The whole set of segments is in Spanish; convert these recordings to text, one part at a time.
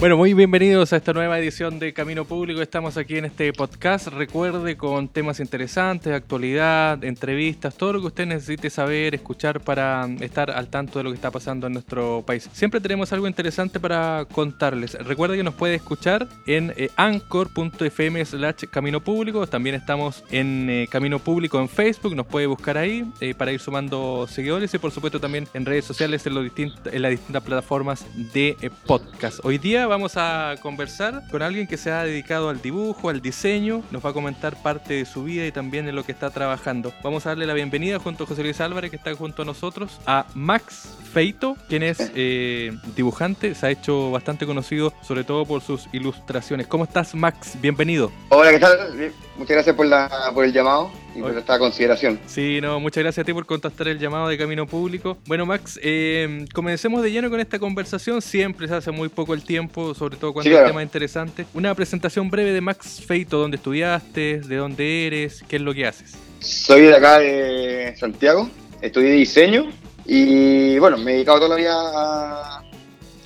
Bueno, muy bienvenidos a esta nueva edición de Camino Público. Estamos aquí en este podcast. Recuerde con temas interesantes, actualidad, entrevistas, todo lo que usted necesite saber, escuchar para estar al tanto de lo que está pasando en nuestro país. Siempre tenemos algo interesante para contarles. Recuerde que nos puede escuchar en eh, anchor.fm slash Camino Público. También estamos en eh, Camino Público en Facebook. Nos puede buscar ahí eh, para ir sumando seguidores y por supuesto también en redes sociales en, en las distintas plataformas de podcast. Hoy día vamos a conversar con alguien que se ha dedicado al dibujo, al diseño, nos va a comentar parte de su vida y también de lo que está trabajando. Vamos a darle la bienvenida junto a José Luis Álvarez, que está junto a nosotros, a Max Feito, quien es eh, dibujante, se ha hecho bastante conocido sobre todo por sus ilustraciones. ¿Cómo estás, Max? Bienvenido. Hola, ¿qué tal? Muchas gracias por, el llamado y por esta consideración. Sí, no, muchas gracias a ti por contestar el llamado de Camino Público. Bueno, Max, eh, comencemos de lleno con esta conversación. Siempre se hace muy poco el tiempo, sobre todo cuando hay temas interesantes. Una presentación breve de Max Feito, dónde estudiaste, de dónde eres, qué es lo que haces. Soy de acá de Santiago, estudié diseño y bueno, me he dedicado toda la vida a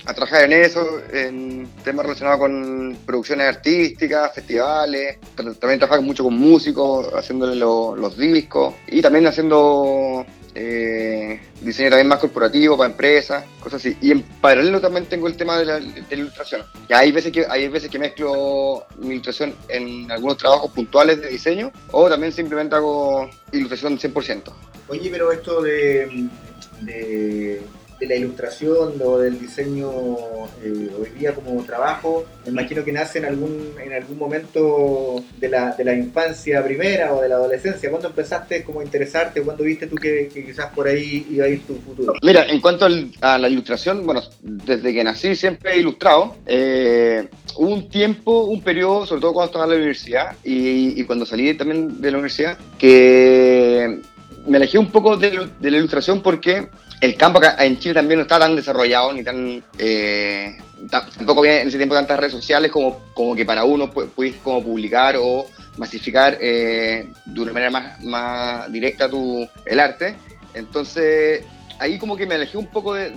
a trabajar en eso, en temas relacionados con producciones artísticas, festivales. También trabajo mucho con músicos, haciéndole los discos y también haciendo eh, diseño también más corporativo para empresas, cosas así. Y en paralelo también tengo el tema de la, ilustración. Y hay veces que hay veces que mezclo mi ilustración en algunos trabajos puntuales de diseño o también simplemente hago ilustración 100%. Oye, pero esto de de la ilustración o del diseño eh, hoy día como trabajo, me imagino que nace en algún, en algún momento de la, de la infancia primera o de la adolescencia. ¿Cuándo empezaste como a interesarte? ¿Cuándo viste tú que, quizás por ahí iba a ir tu futuro? Mira, en cuanto a la ilustración, bueno, desde que nací siempre he ilustrado. Eh, hubo un tiempo, un periodo, sobre todo cuando estaba en la universidad y, y cuando salí también de la universidad, que me alejé un poco de, de, la ilustración porque el campo en Chile también no está tan desarrollado ni tan eh, tampoco había en ese tiempo tantas redes sociales como, como que para uno puedes como publicar o masificar eh, de una manera más, más directa tu, el arte. Entonces ahí como que me alejé un poco de,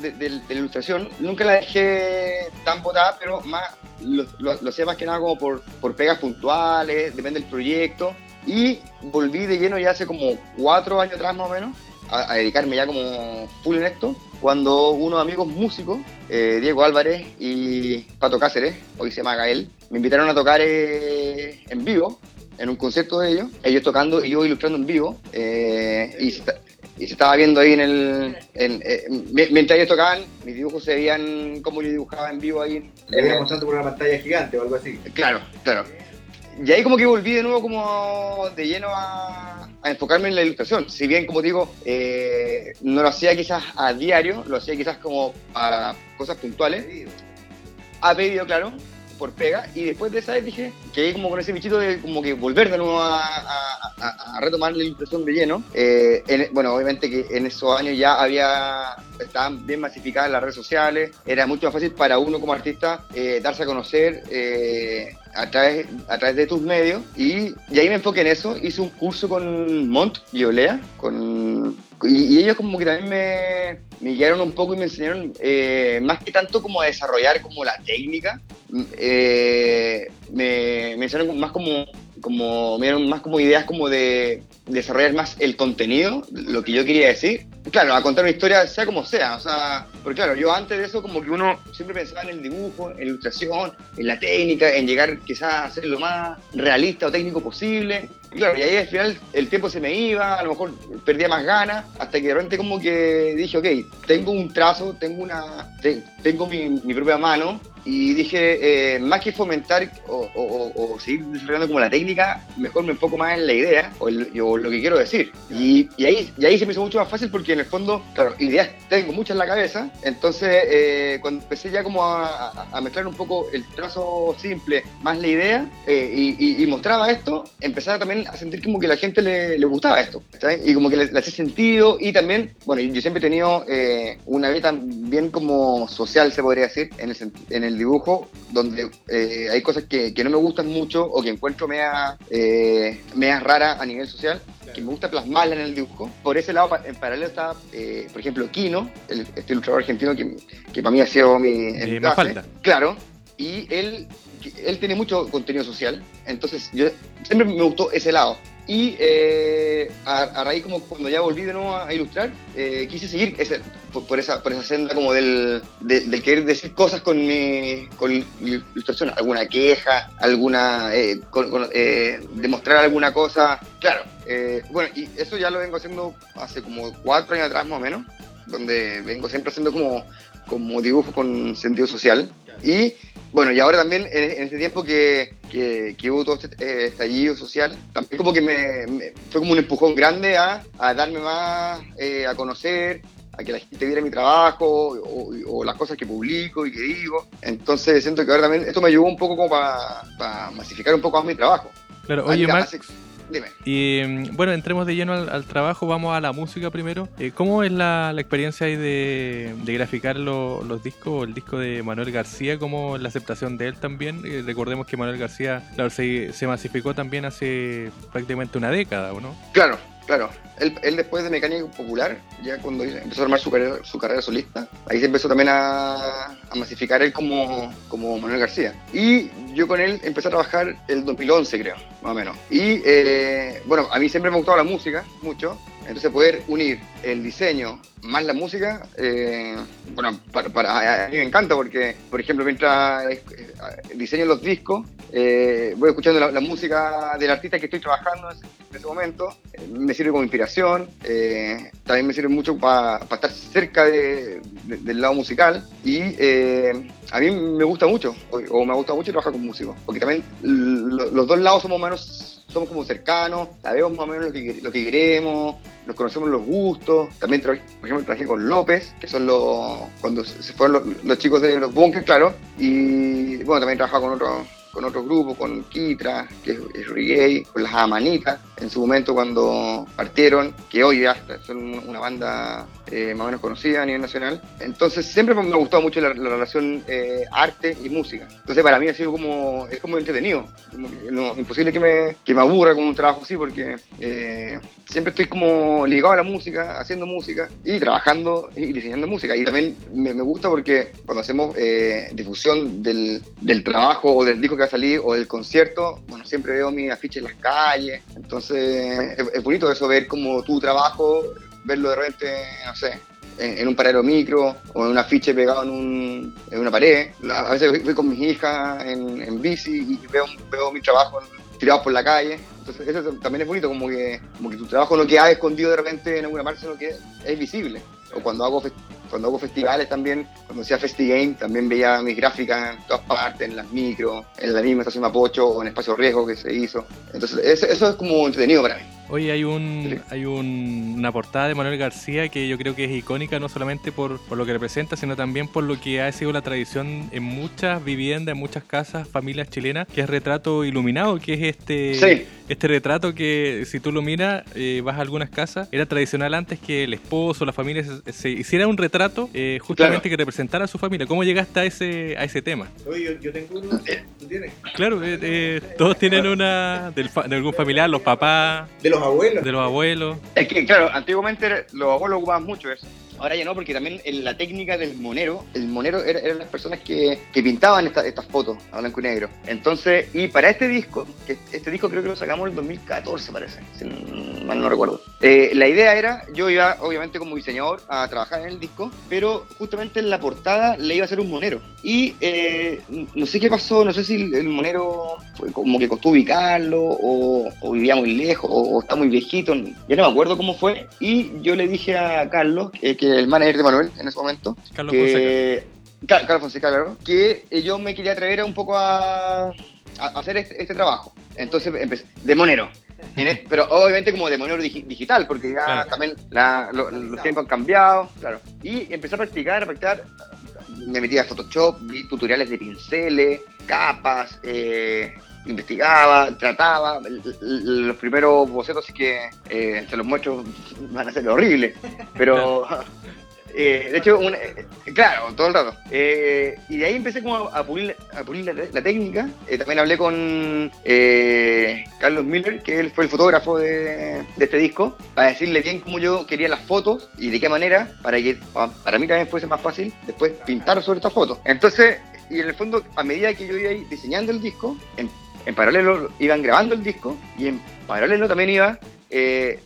la ilustración. Nunca la dejé tan botada, pero más lo, lo, hacía más que nada como por, por pegas puntuales, depende del proyecto. Y volví de lleno ya hace como cuatro años atrás más o menos a, dedicarme ya como full en esto, cuando unos amigos músicos, eh, Diego Álvarez y Pato Cáceres, hoy se llama Gael, me invitaron a tocar eh, en vivo, en un concierto de ellos, ellos tocando y yo ilustrando en vivo, eh, y, se, estaba viendo ahí en el... mientras ellos tocaban, mis dibujos se veían como yo dibujaba en vivo ahí. Le mostrando por una pantalla gigante o algo así. Claro, claro. Y ahí como que volví de nuevo como de lleno a, enfocarme en la ilustración. Si bien, como digo, eh, no lo hacía quizás a diario, lo hacía quizás como para cosas puntuales. Ha pedido, claro, por pega. Y después de esa vez dije que como con ese bichito de como que volver de nuevo a, retomar la ilustración de lleno. Eh, bueno, obviamente que en esos años ya había estaban bien masificadas las redes sociales. Era mucho más fácil para uno como artista eh, darse a conocer a través, a través de tus medios y, y, ahí me enfoqué en eso. Hice un curso con Mont y Olea, con, y, ellos como que también me, me, guiaron un poco y me enseñaron eh, más que tanto como a desarrollar como la técnica, eh, me, me enseñaron más como como me dieron más como ideas como de desarrollar más el contenido, lo que yo quería decir. Claro, a contar una historia sea como sea, o sea, porque claro, yo antes de eso como que uno siempre pensaba en el dibujo, en la ilustración, en la técnica, en llegar quizás a ser lo más realista o técnico posible. Y claro, y ahí al final el tiempo se me iba, a lo mejor perdía más ganas, hasta que de repente como que dije, ok, tengo un trazo, tengo una, tengo mi, mi propia mano, y dije, eh, más que fomentar o, seguir desarrollando como la técnica, mejor me enfoco más en la idea o, lo que quiero decir. Y, ahí, y ahí se me hizo mucho más fácil porque en el fondo, claro, ideas tengo muchas en la cabeza, entonces eh, cuando empecé ya como a, mezclar un poco el trazo simple más la idea eh, y, mostraba esto, empezaba también a sentir como que a la gente le, gustaba esto, Y como que le, le hacía sentido y también, bueno, yo siempre he tenido una vida bien como social, se podría decir, en el, en el dibujo, donde eh, hay cosas que, que, no me gustan mucho o que encuentro mea, eh, rara a nivel social, que me gusta plasmarla en el dibujo. Por ese lado, en paralelo está, eh, por ejemplo, Kino, el, este ilustrador argentino que, que para mí ha sido mi... Eh, más falta. Claro, y él, él tiene mucho contenido social, entonces yo siempre me gustó ese lado. Y eh, a, raíz como cuando ya volví de nuevo a ilustrar, eh, quise seguir ese, por, esa, por esa senda como del, del, querer decir cosas con mi, con ilustración, alguna queja, alguna, eh, demostrar alguna cosa. Claro, bueno, y eso ya lo vengo haciendo hace como cuatro años atrás más o menos, donde vengo siempre haciendo como, como dibujo con sentido social. Y bueno, y ahora también en, este tiempo que, que, hubo todo este eh, estallido social, también como que me, fue como un empujón grande a, a darme más eh, a conocer, a que la gente viera mi trabajo o, las cosas que publico y que digo. Entonces siento que ahora también esto me ayudó un poco como para masificar un poco más mi trabajo. Claro, oye Max, Dime. Y mm, bueno, entremos de lleno al, trabajo, vamos a la música primero. Eh, ¿Cómo es la, experiencia ahí de, graficar los discos, el disco de Manuel García, cómo es la aceptación de él también? Eh, recordemos que Manuel García, claro, se, se masificó también hace prácticamente una década, ¿o no? Claro, Claro, él, después de Mecánica Popular, ya cuando empezó a armar su carrera, su carrera solista, ahí se empezó también a, masificar él como, como Manuel García. Y yo con él empecé a trabajar el 2011, creo, más o menos. Y eh, bueno, a mí siempre me ha gustado la música, mucho. Entonces poder unir el diseño más la música, eh, bueno, para, a mí me encanta porque, por ejemplo, mientras eh, diseño los discos, voy escuchando la, música del artista que estoy trabajando en ese, momento, me sirve como inspiración, también me sirve mucho para estar cerca del lado musical y a mí me gusta mucho, o, me gusta mucho trabajar con músicos, porque también los dos lados somos menos somos como cercanos, sabemos más o menos lo que, lo que queremos, nos conocemos los gustos. También, por ejemplo, trabajé con López, que son los. cuando se fueron los, chicos de los bunkers, claro. Y bueno, también trabajaba con otros con otro grupo, con Kitra, que es, reggae, con las Amanitas, en su momento cuando partieron, que hoy ya son una banda eh, más o menos conocida a nivel nacional. Entonces siempre me ha gustado mucho la, relación eh, arte y música. Entonces para mí ha sido como, es como entretenido. no, imposible que me, que me aburra con un trabajo así porque eh, siempre estoy como ligado a la música, haciendo música y trabajando y diseñando música. Y también me, me gusta porque cuando hacemos difusión del, del trabajo o del disco que salir o del concierto, bueno, siempre veo mi afiche en las calles, entonces es, bonito eso, ver como tu trabajo, verlo de repente, no sé, en, un paradero micro o en un afiche pegado en, un, en una pared. A veces voy con mis hijas en, en bici y veo, veo mi trabajo tirado por la calle. Entonces eso también es bonito, como que, como que tu trabajo no queda escondido de repente en alguna parte, sino que es visible. O cuando hago cuando hago festivales también, cuando hacía FestiGame, también veía mis gráficas en todas partes, en las micro, en la misma estación Mapocho o en Espacio Riesgo que se hizo. Entonces, eso, eso es como entretenido para mí. Oye, hay un hay una portada de Manuel García que yo creo que es icónica no solamente por, por, lo que representa, sino también por lo que ha sido la tradición en muchas viviendas, en muchas casas, familias chilenas, que es retrato iluminado, que es este, este retrato que si tú lo miras, eh, vas a algunas casas, era tradicional antes que el esposo, la familia se, hiciera un retrato eh, justamente que representara a su familia. ¿Cómo llegaste a ese, a ese tema? Oye, yo, tengo uno, ¿tú tienes? Claro, eh, todos tienen una de algún familiar, los papás. De los abuelos. De los abuelos. Es que, claro, antiguamente los abuelos ocupaban mucho eso. Ahora ya no, porque también en la técnica del monero, el monero eran las personas que, que pintaban estas fotos a blanco y negro. Entonces, y para este disco, que este disco creo que lo sacamos en el 2014, parece, si mal no recuerdo. Eh, la idea era, yo iba obviamente como diseñador a trabajar en el disco, pero justamente en la portada le iba a hacer un monero. Y eh, no sé qué pasó, no sé si el monero como que costó ubicarlo, o, vivía muy lejos, o, está muy viejito, ya no me acuerdo cómo fue. Y yo le dije a Carlos que el manager de Manuel en ese momento. Carlos que, Carlos Fonseca, claro, que yo me quería atrever un poco a, hacer este, este, trabajo. Entonces empecé, de monero. Pero obviamente como de monero digital, porque ya también los tiempos han cambiado, claro. Y empecé a practicar, a practicar. Me metí a Photoshop, vi tutoriales de pinceles, capas, eh, investigaba, trataba. Los primeros bocetos sí que eh, se los muestro van a ser horribles, pero eh, de hecho, eh, claro, todo el rato. Eh, y de ahí empecé como a pulir, a pulir la, técnica. también hablé con Carlos Miller, que él fue el fotógrafo de, este disco, para decirle bien cómo yo quería las fotos y de qué manera, para que para mí también fuese más fácil después pintar sobre estas fotos. Entonces, y en el fondo, a medida que yo iba diseñando el disco, en, paralelo iban grabando el disco y en paralelo también iba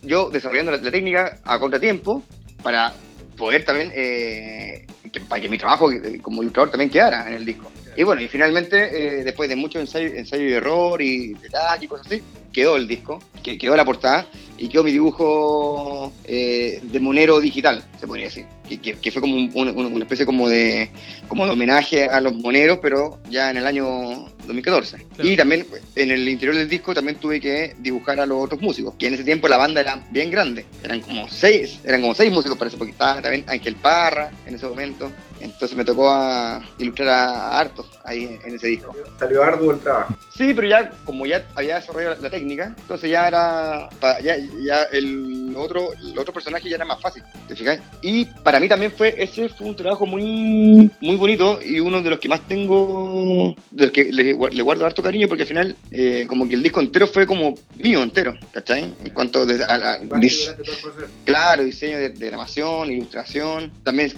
yo desarrollando la, técnica a contratiempo para poder también, eh, que mi trabajo como ilustrador también quedara en el disco. Y bueno, y finalmente, eh, después de mucho ensayo, ensayo y error y detalles y cosas así, quedó el disco, que quedó la portada y quedó mi dibujo eh, de monero digital, se podría decir. Que, que, fue como una especie como de, como de homenaje a los moneros, pero ya en el año 2014. Y también en el interior del disco también tuve que dibujar a los otros músicos, que en ese tiempo la banda era bien grande, eran como seis, eran como seis músicos parece, porque estaba también Ángel Parra en ese momento, entonces me tocó a ilustrar a hartos ahí en ese disco. Salió arduo el trabajo. Sí, pero ya como ya había desarrollado la técnica, entonces ya era, ya, ya el otro, el otro personaje ya era más fácil, ¿te fijas? Y para mí también fue, ese fue un trabajo muy, muy bonito y uno de los que más tengo, de los que le, guardo harto cariño porque al final eh, como que el disco entero fue como mío entero, ¿cachai? En cuanto a, claro, diseño de, de, grabación, ilustración, también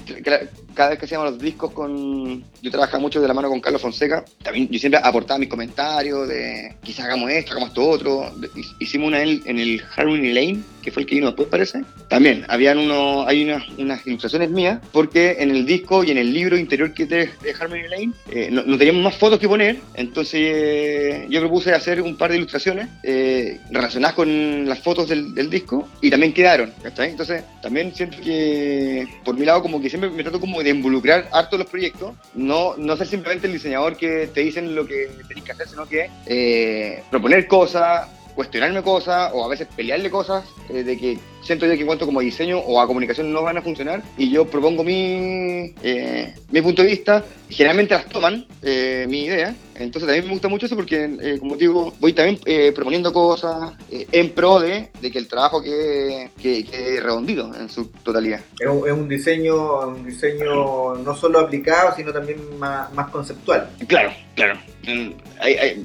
cada vez que hacíamos los discos con, yo trabajaba mucho de la mano con Carlos Fonseca, también yo siempre aportaba mis comentarios de quizás hagamos esto, hagamos esto otro, hicimos una en el Harmony Lane, que fue el que vino después parece, también habían uno, hay unas, unas ilustraciones mías, porque en el disco y en el libro interior que de, de Harmony Lane eh, no, teníamos más fotos que poner, entonces eh, yo propuse hacer un par de ilustraciones eh, relacionadas con las fotos del, disco y también quedaron, Entonces también siento que por mi lado como que siempre me trato como de involucrar harto los proyectos, no, no ser simplemente el diseñador que te dicen lo que tenés que hacer, sino que proponer cosas, cuestionarme cosas o a veces pelearle cosas eh, de que siento yo que en cuanto como diseño o a comunicación no van a funcionar y yo propongo mi, eh, mi punto de vista generalmente las toman eh, mi idea. Entonces también me gusta mucho eso porque como digo voy también proponiendo cosas en pro de, de, que el trabajo quede, quede, redondito en su totalidad. Es un, diseño un diseño no solo aplicado sino también más, más conceptual. Claro claro.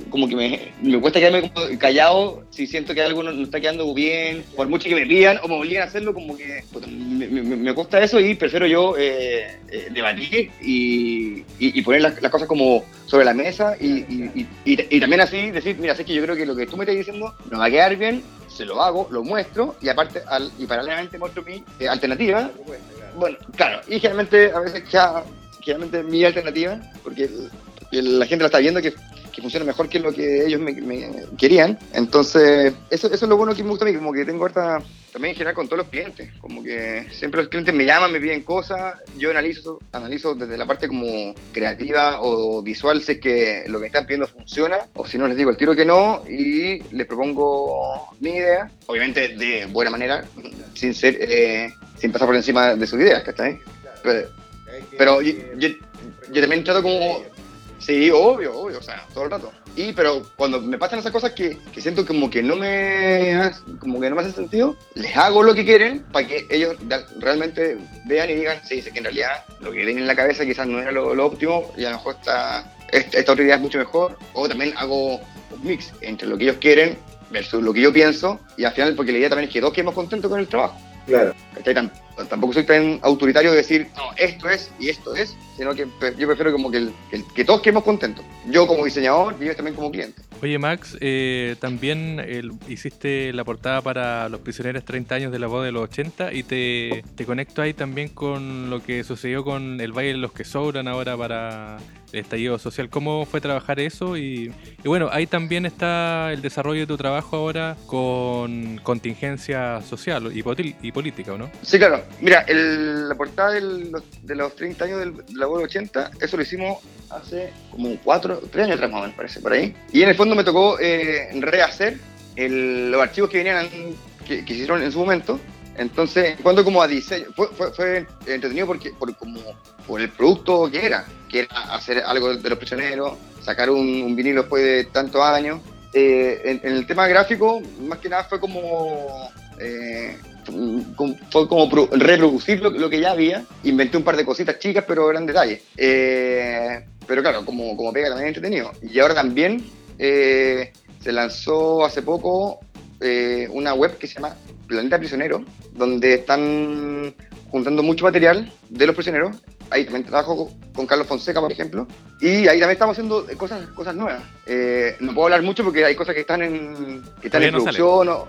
Como que me, me cuesta quedarme callado si siento que algo no, está quedando bien, por mucho que me pidan o me obliguen a hacerlo, como que me, me, cuesta eso y prefiero yo eh, eh, debatir y, y, poner las, cosas como sobre la mesa y, y, también así decir, mira, sé que yo creo que lo que tú me estás diciendo no va a quedar bien, se lo hago, lo muestro y aparte al, y paralelamente muestro mi eh, alternativa. Bueno, claro, y generalmente a veces ya, generalmente mi alternativa, porque la gente la está viendo que, que funciona mejor que lo que ellos me, querían. Entonces, eso, es lo bueno que me gusta a mí, como que tengo ahorita también en general con todos los clientes, como que siempre los clientes me llaman, me piden cosas, yo analizo, analizo desde la parte como creativa o visual si es que lo que me están pidiendo funciona, o si no les digo el tiro que no y les propongo mi idea, obviamente de buena manera, sin ser, eh, sin pasar por encima de sus ideas, ¿cachai? Pero, pero yo, yo también trato como Sí, obvio, obvio, o sea, todo el rato. Y, pero cuando me pasan esas cosas que, que siento como que no me como que no me hacen sentido, les hago lo que quieren para que ellos realmente vean y digan, sí, que en realidad lo que tienen en la cabeza quizás no era lo, óptimo y a lo mejor esta, esta, otra idea es mucho mejor. O también hago un mix entre lo que ellos quieren versus lo que yo pienso y al final, porque la idea también es que todos quedemos contentos con el trabajo. Claro. Tampoco soy tan autoritario de decir, no, esto es y esto es, sino que yo prefiero como que, que, todos quedemos contentos. Yo como diseñador y ellos también como cliente. Oye, Max, eh, también hiciste la portada para Los Prisioneros 30 años de la voz de los 80 y te, te conecto ahí también con lo que sucedió con el baile de los que sobran ahora para el estallido social. ¿Cómo fue trabajar eso? Y, bueno, ahí también está el desarrollo de tu trabajo ahora con contingencia social y, y política, ¿no? Sí, claro. Mira, el- la portada del- de los 30 años del, de la World 80, eso lo hicimos hace como 4, 3 años atrás más o menos, parece, por ahí. Y en el fondo me tocó eh, rehacer los archivos que venían, que, que hicieron en su momento. Entonces, en cuanto como a diseño, fue, fue, entretenido porque, por, como, por el producto que era, que era hacer algo de los prisioneros, sacar un, vinilo después de tantos años. Eh, en, en el tema gráfico, más que nada fue como eh, fue como pro- reproducir lo, lo que ya había. Inventé un par de cositas chicas, pero eran detalles. Eh, pero claro, como, como pega también entretenido. Y ahora también eh, se lanzó hace poco eh, una web que se llama Planeta Prisionero, donde están juntando mucho material de los prisioneros. Ahí también trabajo con Carlos Fonseca, por ejemplo. Y ahí también estamos haciendo cosas, cosas nuevas. Eh, no puedo hablar mucho porque hay cosas que están en, que están en no producción o-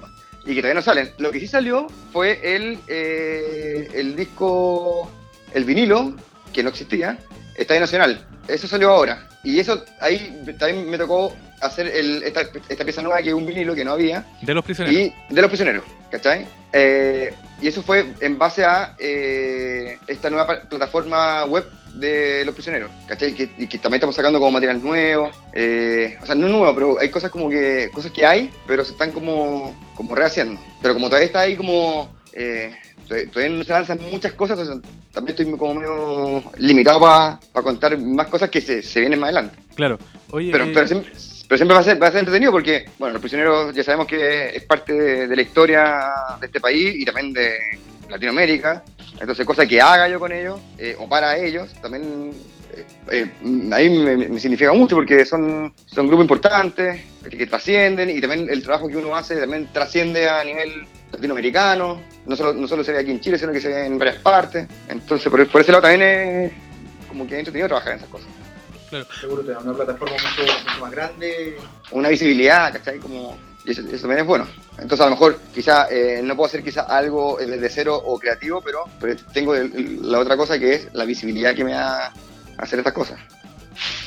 y que todavía no salen. Lo que sí salió fue el, eh, el disco, el vinilo, que no existía, Estadio Nacional. Eso salió ahora. Y eso, ahí también me tocó hacer el- esta, esta pieza nueva, que es un vinilo que no había, De los prisioneros. y de los prisioneros, ¿cachai? Eh, y eso fue en base a eh, esta nueva plataforma web de los prisioneros, ¿cachai? Que, y que también estamos sacando como material nuevo, eh, o sea, no nuevo, pero hay cosas como que, cosas que hay, pero se están como, como rehaciendo. Pero como todavía está ahí como, eh, todavía no se lanzan muchas cosas, o sea, también estoy como medio limitado para contar más cosas que se, se vienen más adelante. Claro. Oye, Pero, eh, pero, siempre, pero siempre va a, ser, va a ser entretenido porque, bueno, los prisioneros ya sabemos que es parte de, de la historia de este país y también de Latinoamérica. Entonces, cosas que haga yo con ellos eh, o para ellos, también eh, eh, a mí me, me significa mucho porque son, son grupos importantes que, que trascienden y también el trabajo que uno hace también trasciende a nivel latinoamericano. No solo, no solo se ve aquí en Chile, sino que se ve en varias partes. Entonces, por, por ese lado también es como que es entretenido trabajar en esas cosas. Seguro te da una plataforma mucho, mucho más grande. una visibilidad, ¿cachai? Como, y eso, eso también es bueno. Entonces, a lo mejor, quizá, eh, no puedo hacer quizá algo desde cero o creativo, pero, pero tengo el- la otra cosa que es la visibilidad que me da hacer estas cosas.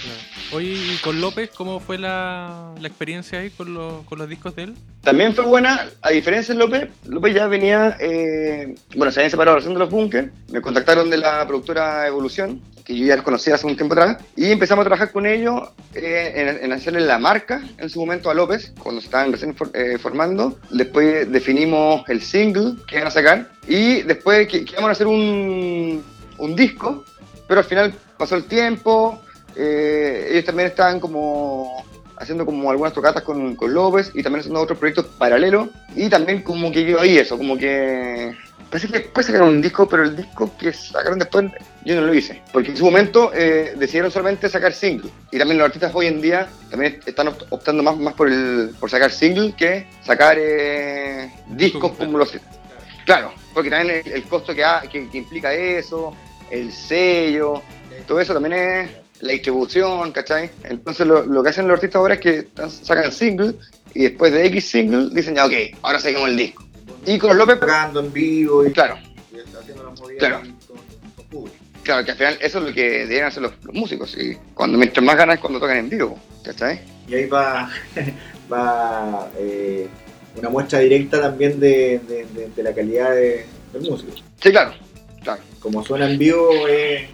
claro. Oye, y con López, ¿cómo fue la, la experiencia ahí con los, con los discos de él? También fue buena, a diferencia de López, López ya venía, eh, bueno, se habían separado haciendo los bunkers, me contactaron de la productora Evolución, que yo ya conocía hace un tiempo atrás, y empezamos a trabajar con ellos eh, en, hacerle la marca en su momento a López, cuando se estaban recién for- eh, formando. Después definimos el single que iban a sacar, y después que, a hacer un, un disco, pero al final pasó el tiempo, eh, ellos también estaban como haciendo como algunas tocatas con, con López y también haciendo otros proyectos paralelos y también como que yo ahí eso, como que parece que después sacaron un disco, pero el disco que sacaron después yo no lo hice, porque en su momento eh, decidieron solamente sacar single y también los artistas hoy en día también están opt- optando más, más por, el, por sacar single que sacar eh, discos como los... Claro, porque también el, el costo que, ha- que, que implica eso, el sello, todo eso también es la distribución, ¿cachai? Entonces lo, lo que hacen los artistas ahora es que sacan single y después de X single dicen ya, ok, ahora seguimos el disco. Y con López, Tocando en vivo y, claro, y haciendo las movidas Claro. con, con público. claro, que al final eso es lo que deberían hacer los, los músicos. Y cuando mientras más ganas es cuando tocan en vivo, ¿cachai? Y ahí va, va eh, una muestra directa también de, de- de- de la calidad de, del músico. Sí, claro, claro. Como suena en vivo, eh,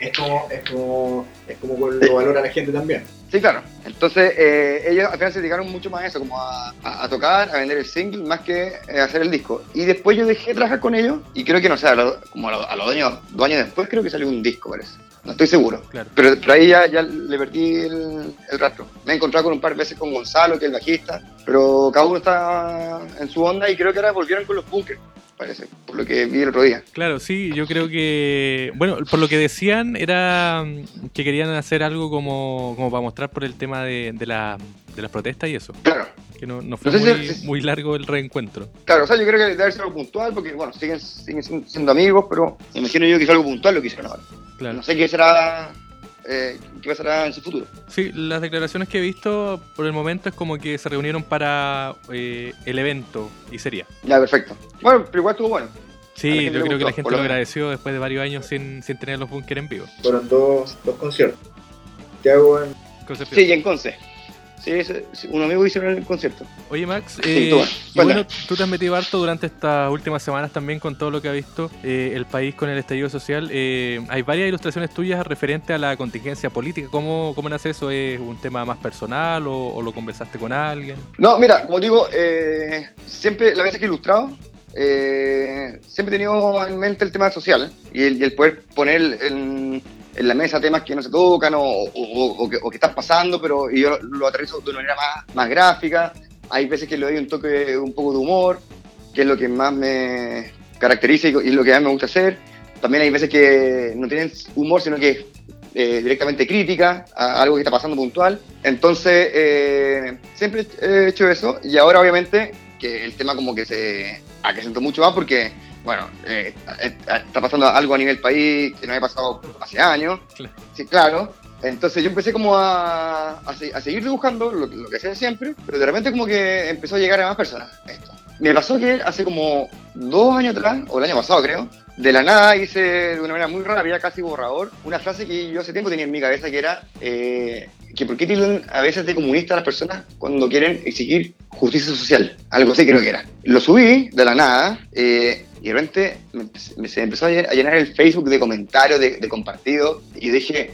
es, como, es, como, es como lo valora la gente también. Sí, claro. Entonces, eh, ellos al final se dedicaron mucho más a eso, como a, a- a tocar, a vender el single, más que eh, hacer el disco. Y después yo dejé de trabajar con ellos, y creo que, no sé, a lo- como a, lo- a los dos años, dos años después, creo que salió un disco, parece. No estoy seguro. Claro. Pero, pero ahí ya, ya le perdí el, el rastro. Me he encontrado con un par de veces con Gonzalo, que es el bajista, pero cada uno está en su onda, y creo que ahora volvieron con los bunkers, parece, por lo que vi el otro día. Claro, sí, yo creo que, bueno, por lo que decían era que querían hacer algo como, como para mostrar por el tema de, de, la, de las protestas y eso, Claro. que no, no fue No sé muy, si- muy largo el reencuentro. Claro, o sea, yo creo que debe haber sido algo puntual, porque, bueno, siguen, siguen siendo- siendo amigos, pero me imagino yo que es algo puntual lo que hicieron ahora. Claro. No sé qué será, eh, qué pasará en su futuro. Sí, las declaraciones que he visto por el momento es como que se reunieron para eh, el evento y sería. Ya, perfecto. Bueno, pero igual estuvo bueno. Sí, yo creo que la gente lo lo agradeció después de varios años sin, sin tener los búnker en vivo. Fueron dos, dos conciertos. Te hago en Concepción. Sí, y en Conce. Sí, un amigo hizo el concierto. Oye, Max, eh, bueno, tú te has metido harto durante estas últimas semanas también con todo lo que ha visto eh, el país con el estallido social. Eh, hay varias ilustraciones tuyas referente a la contingencia política. ¿Cómo, cómo nace eso? ¿Es un tema más personal o, lo conversaste con alguien? No, mira, como digo, siempre, la vez que he ilustrado, siempre he tenido en mente el tema social y el, y el poder poner en en la mesa temas que no se tocan o, que, están pasando, pero yo lo aterrizo de una manera más, más gráfica. Hay veces que le doy un toque, un poco de humor, que es lo que más me caracteriza y, lo que más me gusta hacer. También hay veces que no tienen humor, sino que eh, directamente crítica a algo que está pasando puntual. Entonces, eh, siempre he hecho eso y ahora obviamente que el tema como que se acrecentó mucho más porque bueno, eh, eh, está pasando algo a nivel país que no había pasado hace años. Sí, claro. Entonces yo empecé como a, a, seguir dibujando lo, que hacía siempre, pero de repente como que empezó a llegar a más personas esto. Me pasó que hace como dos años atrás, o el año pasado creo, de la nada hice de una manera muy rápida, casi borrador, una frase que yo hace tiempo tenía en mi cabeza que era eh, que por qué tienen a veces de comunista a las personas cuando quieren exigir justicia social. Algo así creo que era. Lo subí de la nada eh, y de repente se empezó a llenar el Facebook de comentarios, de, de compartidos y dije,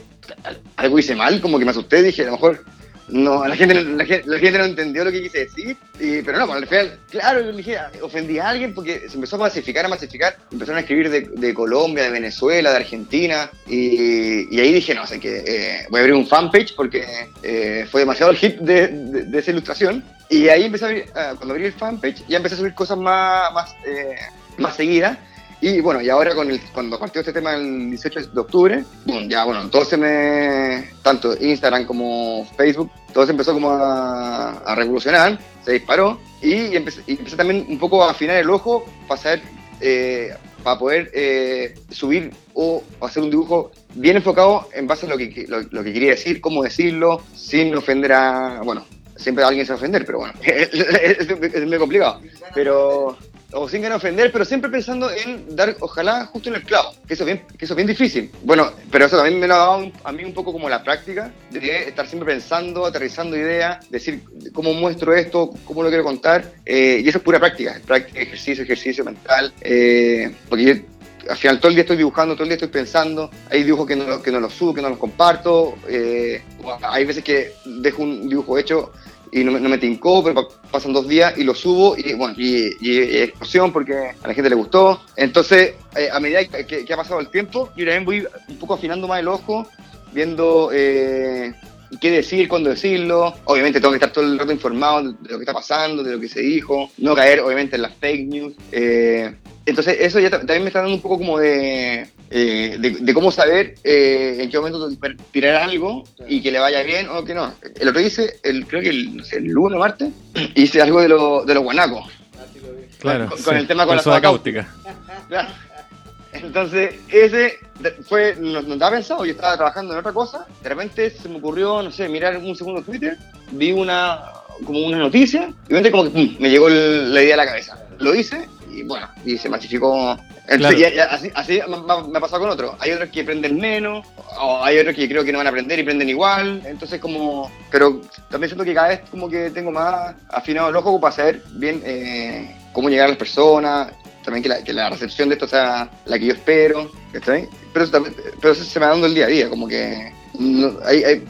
algo hice mal, como que me asusté, dije, a lo mejor no, la gente, la, gente, no entendió lo que quise decir, pero no, al final, claro, dije, ofendí a alguien porque se empezó a masificar, a masificar, empezaron a escribir de, Colombia, de Venezuela, de Argentina, y, ahí dije, no, sé que eh, voy a abrir un fanpage porque eh, fue demasiado el hit de, esa ilustración, y ahí empecé a abrir, ah, cuando abrí el fanpage, ya empecé a subir cosas más, más, eh, más seguidas, y bueno, y ahora con el, cuando partió este tema el 18 de octubre, ya bueno, todo se me, tanto Instagram como Facebook, todo se empezó como a, revolucionar, se disparó y empecé, también un poco a afinar el ojo para saber, eh, para poder eh, subir o hacer un dibujo bien enfocado en base a lo que, lo, que quería decir, cómo decirlo, sin ofender a, bueno, siempre alguien se va a ofender, pero bueno, es muy complicado. Pero o sin ganar ofender, pero siempre pensando en dar, ojalá, justo en el clavo, que eso es bien, que eso es bien difícil. Bueno, pero eso también me lo ha dado a mí un poco como la práctica, de estar siempre pensando, aterrizando ideas, decir cómo muestro esto, cómo lo quiero contar, eh, y eso es pura práctica, práctica, ejercicio, ejercicio mental, eh, porque yo al final todo el día estoy dibujando, todo el día estoy pensando, hay dibujos que no, que no los subo, que no los comparto, eh, hay veces que dejo un dibujo hecho y no, me tincó, pero pasan dos días y lo subo y bueno, y, explosión porque a la gente le gustó. Entonces, eh, a medida que, ha pasado el tiempo, yo también voy un poco afinando más el ojo, viendo eh, qué decir, cuándo decirlo. Obviamente tengo que estar todo el rato informado de lo que está pasando, de lo que se dijo, no caer obviamente en las fake news. Eh, entonces eso ya también me está dando un poco como de, eh, de, cómo saber eh, en qué momento tirar algo y que le vaya bien o que no. El otro hice, el, creo que el, no sé, el lunes o martes, hice algo de, lo, de los guanacos. Claro, con, el tema con, la soda cáustica. Entonces, ese fue, no, no, estaba pensado, yo estaba trabajando en otra cosa, de repente se me ocurrió, no sé, mirar un segundo Twitter, vi una, como una noticia, y de repente como que me llegó la idea a la cabeza. Lo hice y bueno, y se masificó. así, así me, ha pasado con otros. Hay otros que prenden menos, o hay otros que creo que no van a aprender y prenden igual. Entonces, como. Pero también siento que cada vez como que tengo más afinado el ojo para saber bien eh, cómo llegar a las personas. También que la, que la, recepción de esto sea la que yo espero. Pero eso, pero eso se me va dando el día a día, como que. hay, hay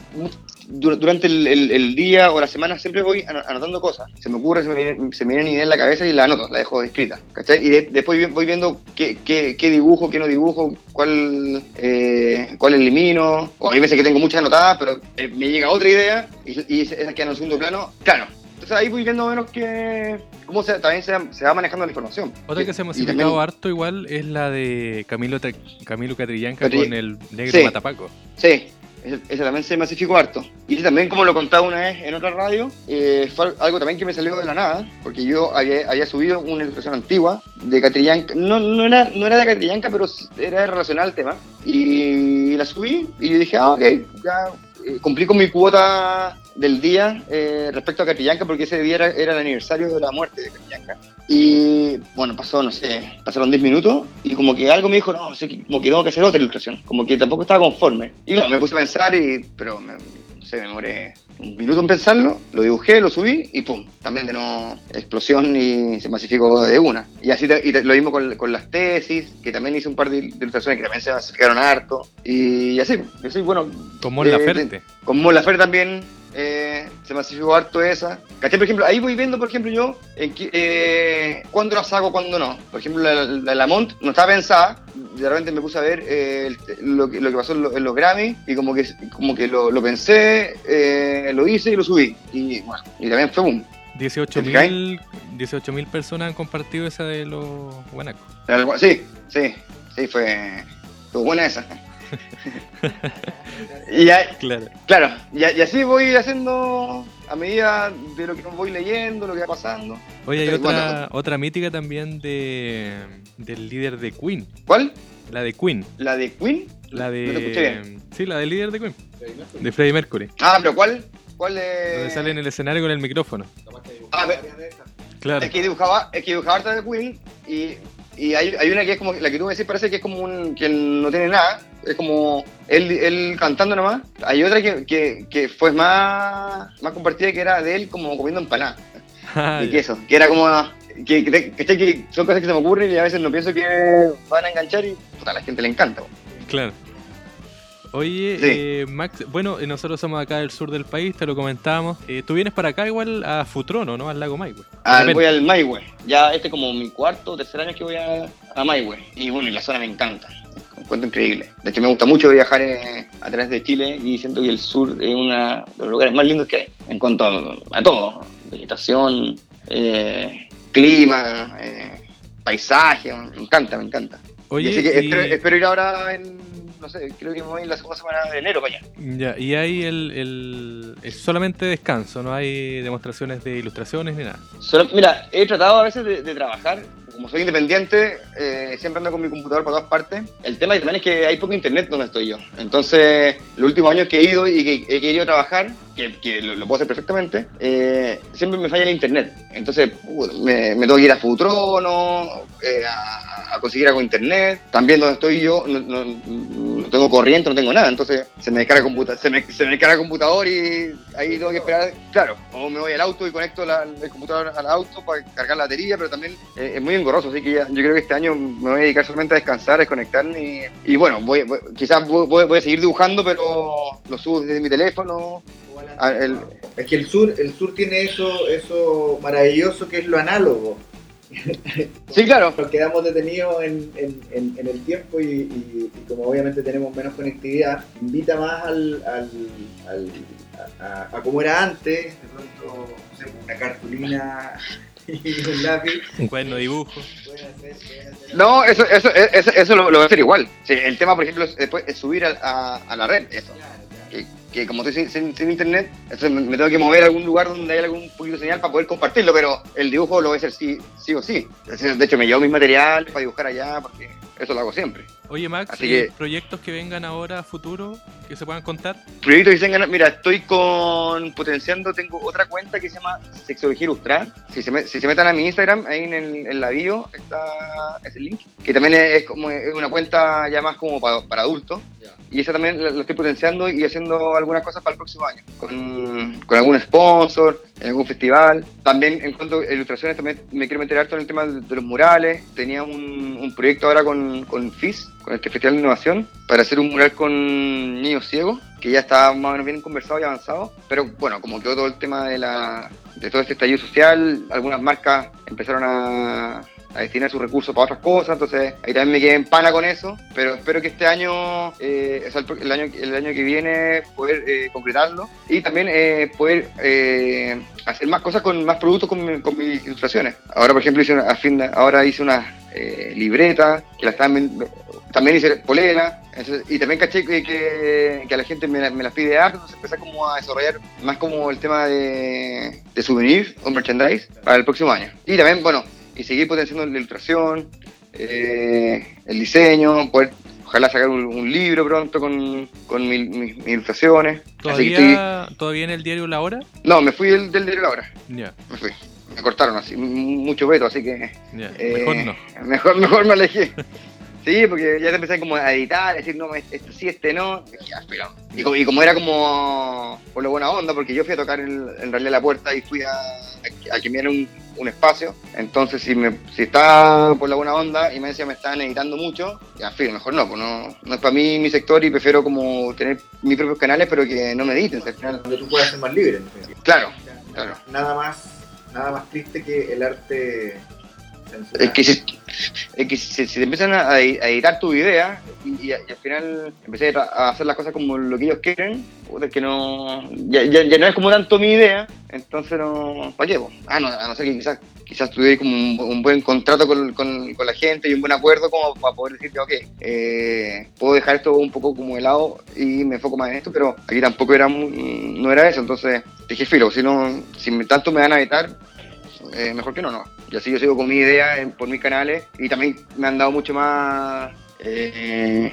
durante el, día o la semana siempre voy anotando cosas. Se me ocurre, se me, viene, se me viene una idea en la cabeza y la anoto, la dejo escrita. ¿cachai? Y después voy viendo qué, qué, dibujo, qué no dibujo, cuál, eh, cuál elimino. O hay veces que tengo muchas anotadas, pero eh, me llega otra idea y, y esa queda en el segundo plano. Claro. Entonces ahí voy viendo menos que cómo se, también se, va manejando la información. Otra que se ha masificado harto igual es la de Camilo, Camilo Catrillanca con el negro Matapaco. Sí, ese, también se masificó harto. Y también, como lo contaba una vez en otra radio, eh, fue algo también que me salió de la nada, porque yo había, subido una ilustración antigua de Catrillanca. No, no, era, no era de Catrillanca, pero era relacionada al tema. Y la subí y yo dije, ah, ok, ya eh, cumplí con mi cuota del día eh, respecto a Catrillanca, porque ese día era, el aniversario de la muerte de Catrillanca. Y bueno, pasó, no sé, pasaron 10 minutos y como que algo me dijo, no, sé, como que tengo que hacer otra ilustración, como que tampoco estaba conforme. Y bueno, me puse a pensar, y, pero me, no sé, me demoré un minuto en pensarlo, lo dibujé, lo subí y pum, también de no explosión y se masificó de una. Y así te- y te- lo mismo con, con las tesis, que también hice un par de, de ilustraciones que también se masificaron harto. Y así, yo soy bueno. Con Mon Laferte. Con Mon Laferte también eh, se masificó harto esa. ¿Cachai? Por ejemplo, ahí voy viendo, por ejemplo, yo en qué- eh, cuándo la saco, cuándo no. Por ejemplo, la, la, la Mont no estaba pensada. De repente me puse a ver eh, el- lo, que, lo que pasó en, lo- en los Grammy y como que, como que lo, lo pensé, eh, lo hice y lo subí. Y bueno, y también fue boom. 18.000 18.000 personas han compartido esa de los guanacos. Sí, sí, sí, fue, fue buena esa. y ya, Claro. Claro, y, y así voy haciendo a medida de lo que voy leyendo, lo que va pasando. Oye, hay otra, bueno. otra mítica también de del líder de Queen. ¿Cuál? La de Queen. ¿La de Queen? La No te de. bien. Sí, la del líder de Queen. De Freddie Mercury. Ah, pero ¿cuál? ¿Cuál de...? Donde sale en el escenario con el micrófono. Ah, Claro. Es que dibujaba, es que dibujaba harta de Queen y, y hay, hay una que es como, la que tú me decís parece que es como un, que no tiene nada, es como él, él cantando nomás. Hay otra que, que, que fue más, más compartida que era de él como comiendo empanada. Ah, de queso, que era como que, que, que- son cosas que se me ocurren y a veces no pienso que van a enganchar y puta, a la gente le encanta. Claro. Oye, Sí. eh, Max, bueno, eh, nosotros somos acá del sur del país, te lo comentábamos. Eh, tú vienes para acá igual a Futrono, ¿no? Al lago Maihue. Al, voy al Maihue, ya este es como mi cuarto o tercer año que voy a, a Maihue y bueno, y la zona me encanta. Encuentro increíble. De hecho, me gusta mucho viajar eh, a través de Chile y siento que el sur es uno de los lugares más lindos que hay en cuanto a, a todo: vegetación, eh, clima, eh, paisaje. Me encanta, me encanta. Oye, y así que y- espero, espero ir ahora en, no sé, creo que me voy la segunda semana de enero para allá. Ya, y hay el, el- es solamente descanso, no hay demostraciones de ilustraciones ni nada. Solo- mira, he tratado a veces de, de trabajar, como soy independiente, eh, siempre ando con mi computador para todas partes. El tema también es que hay poco internet donde estoy yo. Entonces, los últimos años que he ido y que he querido trabajar, que, que lo, lo puedo hacer perfectamente, eh, siempre me falla el internet. Entonces, me, me tengo que ir a Futrono, eh, a, a conseguir algo de internet. También donde estoy yo, no, no- no tengo corriente, no tengo nada. Entonces, se me descarga computa- se me, se me el computador y ahí tengo que esperar. Claro, o me voy al auto y conecto la- el computador al auto para cargar la batería, pero también eh, es muy engorroso. Así que ya- yo creo que este año me voy a dedicar solamente a descansar, a desconectarme. Y, y bueno, voy, voy- quizás voy, a seguir dibujando, pero lo subo desde mi teléfono. Ah, el- Es que el sur, el sur tiene eso, eso maravilloso que es lo análogo. Sí, claro. Nos quedamos detenidos en, en- en- en el tiempo y, y- y como obviamente tenemos menos conectividad, invita más al, al, al- a, a- a como era antes, de pronto no sé, una cartulina y un lápiz. Un cuaderno de dibujo. No, eso, eso, eso, eso lo, lo voy a hacer igual. Sí, el tema, por ejemplo, es, después, es subir a, a- a la red. Eso. Claro, claro. que, que como estoy sin, sin- sin internet, entonces me, me tengo que mover a algún lugar donde haya algún poquito de señal para poder compartirlo, pero el dibujo lo voy a hacer sí, sí o sí. Entonces, De hecho, me llevo mis materiales para dibujar allá, porque eso lo hago siempre. Oye, Max, Así ¿y que- proyectos que vengan ahora a futuro que se puedan contar? Proyectos que se ganas, mira, estoy con potenciando, tengo otra cuenta que se llama Sexología Ilustrada. Si se, me- si se metan a mi Instagram, ahí en, el- en la bio está ese link, que también es, es como es una cuenta ya más como para, para adultos. Y esa también la, la estoy potenciando y haciendo algunas cosas para el próximo año. Con, con algún sponsor, en algún festival. También en cuanto a ilustraciones, también me quiero meter harto en el tema de, los murales. Tenía un, un proyecto ahora con, con FIS, con este Festival de Innovación, para hacer un mural con niños ciegos, que ya está más o menos bien conversado y avanzado. Pero bueno, como quedó todo el tema de, la, de todo este estallido social, algunas marcas empezaron a, a destinar sus recursos para otras cosas, entonces ahí también me quedé en pana con eso, pero espero que este año, eh, el, año, el año que viene, poder eh, concretarlo y también eh, poder eh, hacer más cosas con más productos con, con mis ilustraciones. Ahora, por ejemplo, hice una, a fin de- ahora hice unas eh, libretas que estaban ven- también hice polera, y también caché que, que, a la gente me, la- me las pide arte, entonces empecé como a desarrollar más como el tema de, de souvenirs o merchandise para el próximo año. Y también, bueno, y seguir potenciando la ilustración, eh, el diseño, poder ojalá sacar un, un libro pronto con, con mi- mis, mis ilustraciones. Así que estoy- ¿Todavía, ¿Todavía en el diario La Hora? no, me fui del, del diario La Hora, Ya, me fui. Me cortaron así, mucho veto, así que eh, Mejor no. Mejor, mejor me alejé. Sí, porque ya te empecé como a editar, a decir, no, este sí, este no. Y, y, como, y, como, era como por lo buena onda, porque yo fui a tocar en, en realidad la puerta y fui a, a, a que me dieran un, un, espacio. Entonces, si me si estaba por la buena onda y me decía me estaban editando mucho, ya, fíjate, mejor no, pues no, no es para mí mi sector y prefiero como tener mis propios canales, pero que no me editen. al final. Donde tú puedas ser más libre. Claro, claro. Nada más, nada más triste que el arte es que, si, es que si, te empiezan a, editar tu idea y, al final empecé a hacer las cosas como lo que ellos quieren, es que no. Ya, ya, no es como tanto mi idea, entonces no. ¿Para qué? Ah, no, a no ser que quizás, quizás tuviera como un, buen contrato con, con, con, la gente y un buen acuerdo como para poder decirte, ok, eh, puedo dejar esto un poco como de lado y me enfoco más en esto, pero aquí tampoco era, no era eso, entonces dije, filo, si, no, si tanto me van a editar, eh, mejor que no, no. Y así yo sigo con mi idea en, por mis canales y también me han dado mucho más eh,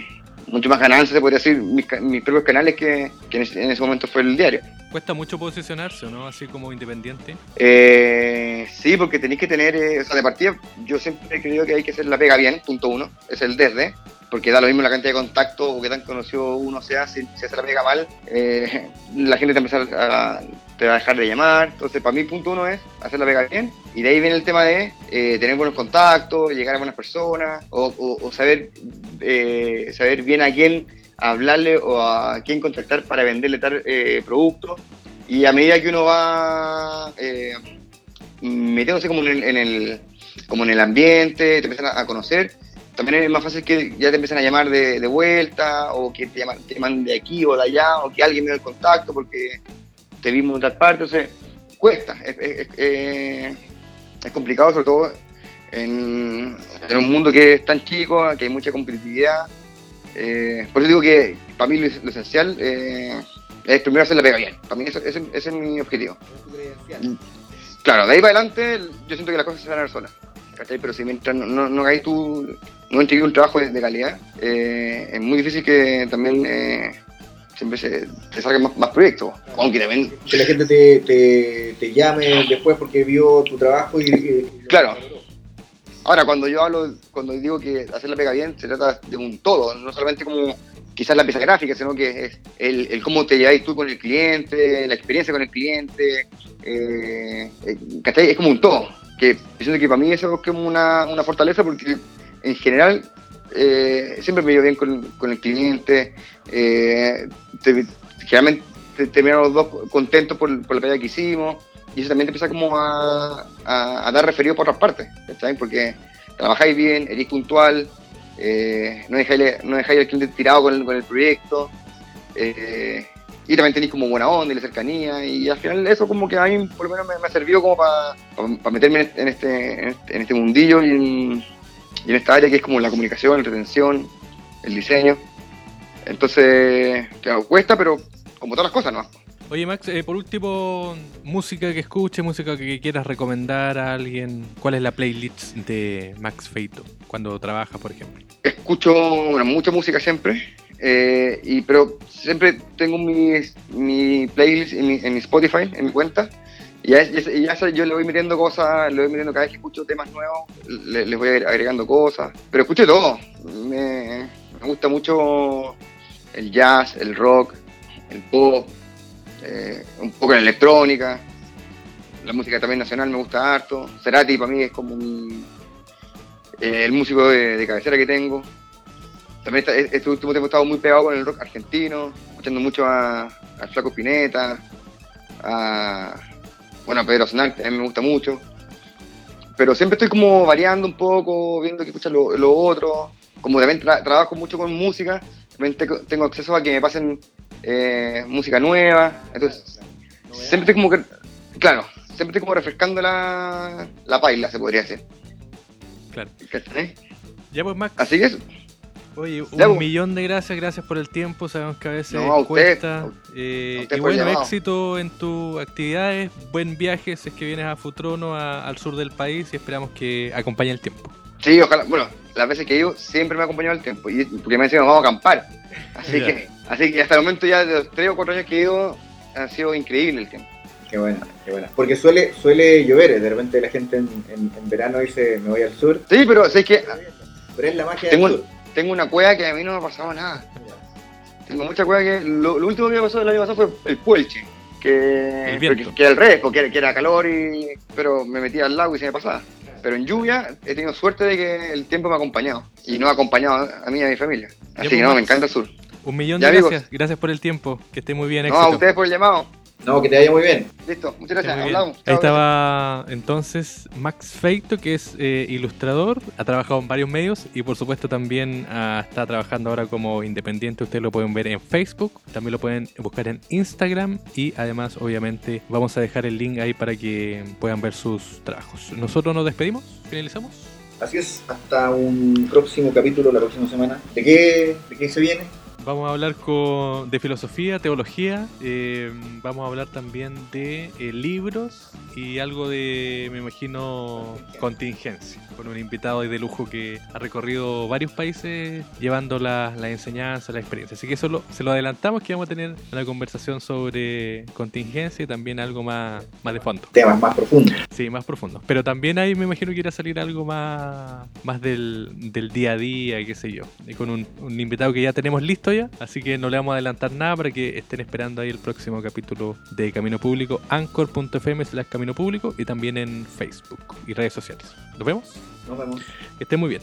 mucho más ganancias, se podría decir, mis, mis propios canales que, que en, ese, en, ese, momento fue el diario. ¿Cuesta mucho posicionarse, no? Así como independiente. Eh, sí, porque tenéis que tener, eh, o sea, de partida, yo siempre he creído que hay que hacer la pega bien, punto uno, es el desde, porque da lo mismo la cantidad de contactos o que tan conocido uno sea, si, si la pega mal, eh, la gente te, empezar a, va a dejar de llamar. Entonces, para mí, punto uno es hacer la pega bien. Y de ahí viene el tema de eh, tener buenos contactos, llegar a buenas personas, o, saber, eh, saber bien a quién hablarle o a quién contactar para venderle tal producto. Y a medida que uno va metiéndose como en el, en el, como en el ambiente, te empiezan a conocer, también es más fácil que ya te empiecen a llamar de, de vuelta, o que te llaman, te llaman, de aquí o de allá, o que alguien me dé el contacto porque te vimos en tal parte, entonces cuesta, es, es, es, es complicado sobre todo en, en, un mundo que es tan chico, que hay mucha competitividad. Eh, por eso digo que para mí lo, lo esencial eh, es primero hacer la pega bien, para mí ese, ese, ese es mi objetivo. Claro, de ahí para adelante yo siento que las cosas se van a dar solas. Pero si mientras no, no, no hagáis tú, no entregues un trabajo de, de calidad, eh, es muy difícil que también eh, siempre se, te salgan más, más, proyectos. Aunque también. Que la gente te, te, te, llame después porque vio tu trabajo y. y claro. Ahora, cuando yo hablo, cuando digo que hacer la pega bien, se trata de un todo, no solamente como quizás la pieza gráfica, sino que es el, el cómo te lleváis tú con el cliente, la experiencia con el cliente, eh, ¿cachai? Es como un todo que que para mí eso es como una, una fortaleza porque en general eh, siempre me llevo bien con, con el cliente, eh, te, generalmente terminamos los dos contentos por, por la pelea que hicimos y eso también te empieza como a, a, dar referido por otras partes, ¿sabes? Porque trabajáis bien, eres puntual, eh, no dejáis no dejáis al cliente tirado con el, con el proyecto. Eh, y también tenéis como buena onda y la cercanía y al final eso como que a mí por lo menos me, me ha servido como para pa, pa meterme en este, en este, en este mundillo y en, y en, esta área que es como la comunicación, la retención, el diseño. Entonces, claro, cuesta, pero como todas las cosas, ¿no? Oye Max, eh, por último, música que escuche, música que quieras recomendar a alguien. ¿Cuál es la playlist de Max Feito cuando trabaja, por ejemplo? Escucho bueno, mucha música siempre. Eh, y, pero siempre tengo mi, mi playlist en mi, en mi, Spotify, en mi cuenta. Y ya, ya, yo le voy metiendo cosas, le voy metiendo cada vez que escucho temas nuevos, le, les voy agregando cosas. Pero escucho todo. Me, me, gusta mucho el jazz, el rock, el pop, eh, un poco la electrónica. La música también nacional me gusta harto. Cerati para mí es como un, eh, el músico de, de cabecera que tengo también este último tiempo he estado muy pegado con el rock argentino, escuchando mucho a, a Flaco Pineta, a, bueno, Pedro Aznar, también me gusta mucho. Pero siempre estoy como variando un poco, viendo que escuchan lo, lo, otro. Como también tra trabajo mucho con música, también te tengo acceso a que me pasen eh, música nueva. Entonces, siempre estoy como que, claro, siempre estoy como refrescando la, la paila, se podría decir. Claro. Ya pues, Max. Así que eso. Oye, un Debo. millón de gracias, gracias por el tiempo. Sabemos que a veces no, a usted, cuesta. Eh, y bueno, éxito en tus actividades. Buen viaje si es que vienes a Futrono, a, al sur del país, y esperamos que acompañe el tiempo. Sí, ojalá. Bueno, las veces que he ido siempre me ha acompañado el tiempo. Y porque me decían, vamos a acampar. Así, yeah. que, así que hasta el momento ya de los 3 o 4 años que he ido, ha sido increíble el tiempo. Qué buena, qué buena. Porque suele, suele llover, de repente la gente en, en, en verano dice, me voy al sur. Sí, pero sé que... Pero es la magia Tengo del sur tengo una cueva que a mí no me ha pasado nada. Tengo mucha cueva que. Lo, lo último que me pasó el año pasado fue el puelche. Que, El que, era el revés, porque era, que era calor y. Pero me metía al lago y se me pasaba. Pero en lluvia he tenido suerte de que el tiempo me ha acompañado. Y no ha acompañado a mí y a mi familia. Así pues, que no, Max. me encanta el sur. Un millón Ya, de amigos. gracias. Gracias por el tiempo. Que esté muy bien. No, a éxito. ustedes por el llamado. No, que te vaya muy bien. Listo, muchas gracias. Hablamos. Ahí estaba entonces Max Feito, que es eh, ilustrador, ha trabajado en varios medios y por supuesto también ah, está trabajando ahora como independiente. Ustedes lo pueden ver en Facebook, también lo pueden buscar en Instagram y además obviamente vamos a dejar el link ahí para que puedan ver sus trabajos. Nosotros nos despedimos, finalizamos. Así es, hasta un próximo capítulo la próxima semana. ¿De qué, de qué se viene? Vamos a hablar con, de filosofía, teología, eh, vamos a hablar también de eh, libros y algo de, me imagino, contingencia, con un invitado de lujo que ha recorrido varios países llevando la, la enseñanza, la experiencia. Así que eso lo- se lo adelantamos, que vamos a tener una conversación sobre contingencia y también algo más, más de fondo. Temas más profundos. Sí, más profundo. Pero también ahí me imagino que irá a salir algo más, más del, del día a día, qué sé yo. Y con un, un invitado que ya tenemos listo ya. Así que no le vamos a adelantar nada para que estén esperando ahí el próximo capítulo de Camino Público, anchor.fm slash Camino Público y también en Facebook y redes sociales. ¿Nos vemos? Nos vemos. Que estén muy bien.